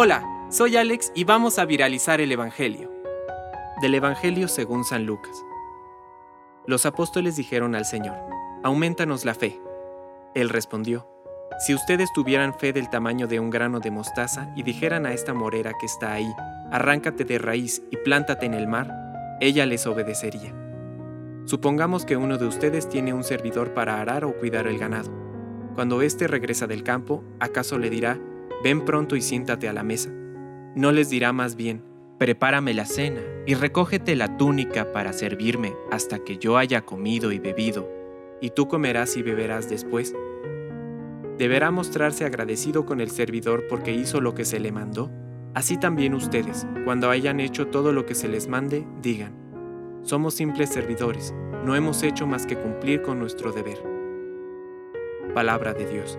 Hola, soy Alex y vamos a viralizar el Evangelio. Del Evangelio según San Lucas. Los apóstoles dijeron al Señor, Aumentanos la fe. Él respondió, Si ustedes tuvieran fe del tamaño de un grano de mostaza y dijeran a esta morera que está ahí, Arráncate de raíz y plántate en el mar, ella les obedecería. Supongamos que uno de ustedes tiene un servidor para arar o cuidar el ganado. Cuando éste regresa del campo, ¿acaso le dirá, ven pronto y siéntate a la mesa? No les dirá más bien, prepárame la cena y recógete la túnica para servirme hasta que yo haya comido y bebido, y tú comerás y beberás después. Deberá mostrarse agradecido con el servidor porque hizo lo que se le mandó. Así también ustedes, cuando hayan hecho todo lo que se les mande, digan, somos simples servidores, no hemos hecho más que cumplir con nuestro deber. Palabra de Dios.